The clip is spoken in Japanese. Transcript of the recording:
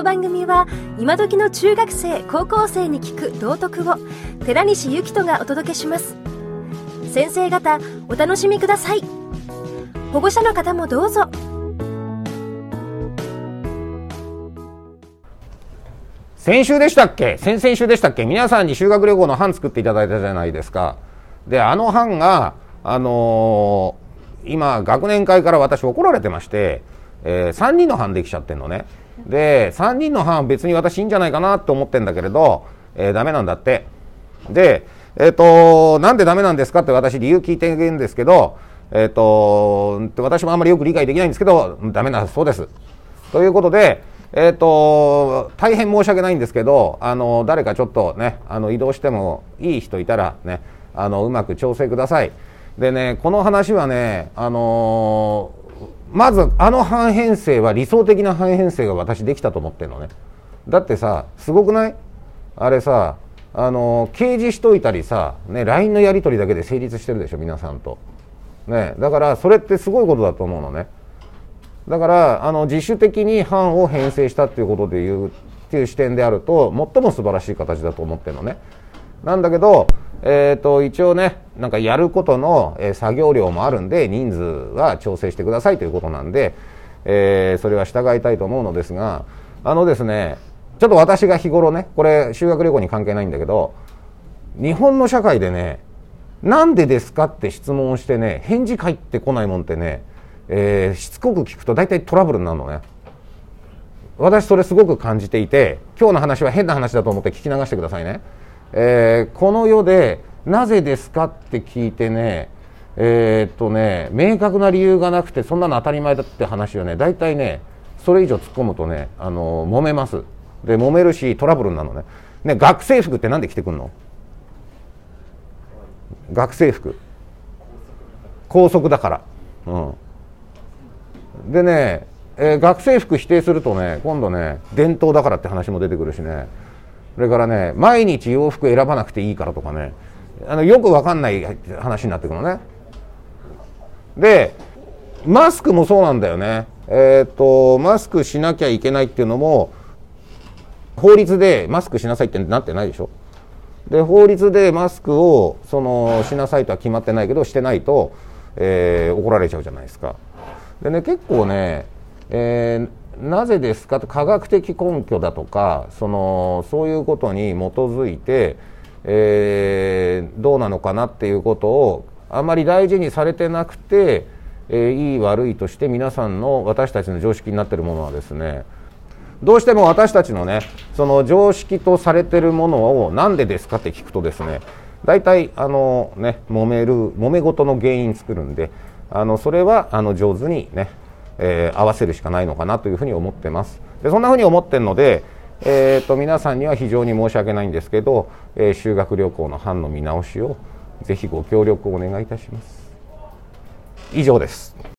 の番組は今時の中学生高校生に聞く道徳を寺西幸人がお届けします。先生方お楽しみください。保護者の方もどうぞ。先週でしたっけ？先々週でしたっけ？皆さんに修学旅行の班作っていただいたじゃないですか。であの班があのー、今学年会から私怒られてましてえー、3人の班できちゃってんのね。で3人の班別に私いいんじゃないかなと思ってんだけれど、えー、ダメなんだって。でえっ、ー、となんでダメなんですかって私理由聞いてるんですけどえっ、ー、と私もあんまりよく理解できないんですけどダメなそうです。ということでえーと、大変申し訳ないんですけどあの誰かちょっとねあの移動してもいい人いたらねあのうまく調整ください。でねこの話はねあのまずあの半編成は理想的な半編成が私できたと思ってるのね。だってさすごくない？あれさあの掲示しといたりさ、ね、LINE のやり取りだけで成立してるでしょ皆さんと、ね、だからそれってすごいことだと思うのね。だからあの自主的に版を編成したっていうことでいうっていう視点であると最も素晴らしい形だと思ってるのね。なんだけどえーと、一応ねなんかやることの、え、作業量もあるんで人数は調整してくださいということなんで、えー、それは従いたいと思うのですがあのですねちょっと私が日頃ねこれ修学旅行に関係ないんだけど日本の社会でねなんでですかって質問をしてね返事返ってこないもんってね、えー、しつこく聞くと大体トラブルになるのね。私それすごく感じていて今日の話は変な話だと思って聞き流してくださいね。えー、この世でなぜですかって聞いてねえー、っとね明確な理由がなくてそんなの当たり前だって話をね大体ねそれ以上突っ込むとねあの揉めます。で揉めるしトラブルなのね。ね学生服って何で着てくんの？学生服。校則だから、うん、でね、えー、学生服否定するとね今度ね伝統だからって話も出てくるしね。それからね毎日洋服選ばなくていいからとかね。あのよく分かんない話になってくるのね。でマスクもそうなんだよね。えっ、ー、とマスクしなきゃいけないっていうのも法律でマスクしなさいってなってないでしょ。で法律でマスクをそのしなさいとは決まってないけどしてないと、えー、怒られちゃうじゃないですか。でね結構ね、えー、なぜですかと科学的根拠だとかそのそういうことに基づいて、えー、どうなのかなっていうことをあまり大事にされてなくて、えー、いい悪いとして皆さんの私たちの常識になってるものはですねどうしても私たちのねその常識とされてるものを何でですかって聞くとですね大体あのね揉める揉め事の原因作るんであのそれはあの上手にねえー、合わせるしかないのかなというふうに思ってます。でそんなふうに思ってるので、えーと、皆さんには非常に申し訳ないんですけど、えー、修学旅行の班の見直しをぜひご協力をお願いいたします。以上です。